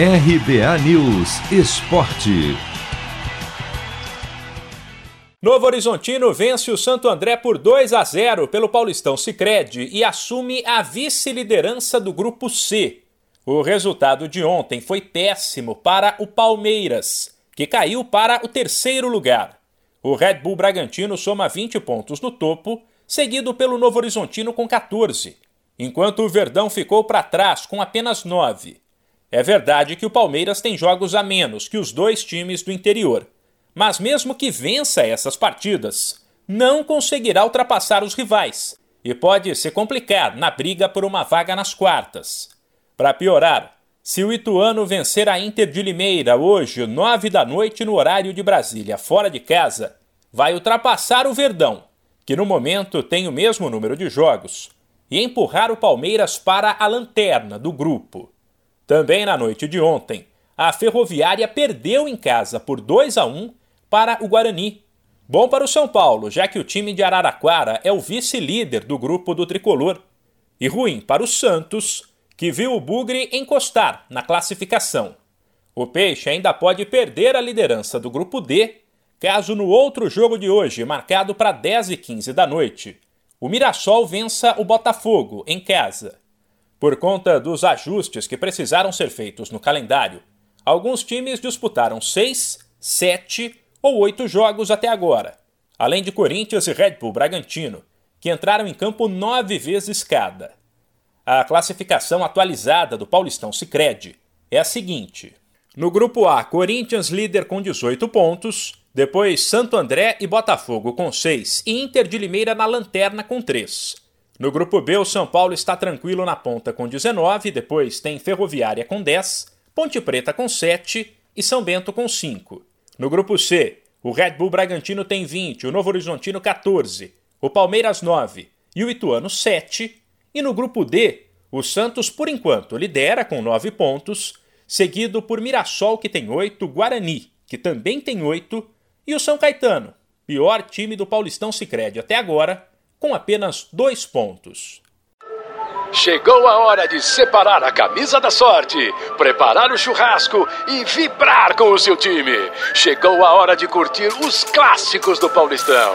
RBA News Esporte. Novo Horizontino vence o Santo André por 2 a 0 pelo Paulistão Sicredi e assume a vice-liderança do grupo C. O resultado de ontem foi péssimo para o Palmeiras, que caiu para o terceiro lugar. O Red Bull Bragantino soma 20 pontos no topo, seguido pelo Novo Horizontino com 14, enquanto o Verdão ficou para trás com apenas 9. É verdade que o Palmeiras tem jogos a menos que os dois times do interior, mas mesmo que vença essas partidas, não conseguirá ultrapassar os rivais e pode se complicar na briga por uma vaga nas quartas. Para piorar, se o Ituano vencer a Inter de Limeira hoje, nove da noite, no horário de Brasília, fora de casa, vai ultrapassar o Verdão, que no momento tem o mesmo número de jogos, e empurrar o Palmeiras para a lanterna do grupo. Também na noite de ontem, a Ferroviária perdeu em casa por 2 a 1 para o Guarani. Bom para o São Paulo, já que o time de Araraquara é o vice-líder do grupo do tricolor. E ruim para o Santos, que viu o Bugre encostar na classificação. O Peixe ainda pode perder a liderança do grupo D, caso no outro jogo de hoje, marcado para 10 e 15 da noite, o Mirassol vença o Botafogo em casa. Por conta dos ajustes que precisaram ser feitos no calendário, alguns times disputaram seis, sete ou oito jogos até agora, além de Corinthians e Red Bull Bragantino, que entraram em campo nove vezes cada. A classificação atualizada do Paulistão Sicredi é a seguinte: no grupo A, Corinthians líder com 18 pontos, depois Santo André e Botafogo com 6 e Inter de Limeira na lanterna com 3. No grupo B, o São Paulo está tranquilo na ponta com 19, depois tem Ferroviária com 10, Ponte Preta com 7 e São Bento com 5. No grupo C, o Red Bull Bragantino tem 20, o Novo Horizontino 14, o Palmeiras 9 e o Ituano 7. E no grupo D, o Santos, por enquanto, lidera com 9 pontos, seguido por Mirassol, que tem 8, Guarani, que também tem 8, e o São Caetano, pior time do Paulistão Sicredi até agora, com apenas dois pontos. Chegou a hora de separar a camisa da sorte, preparar o churrasco e vibrar com o seu time. Chegou a hora de curtir os clássicos do Paulistão.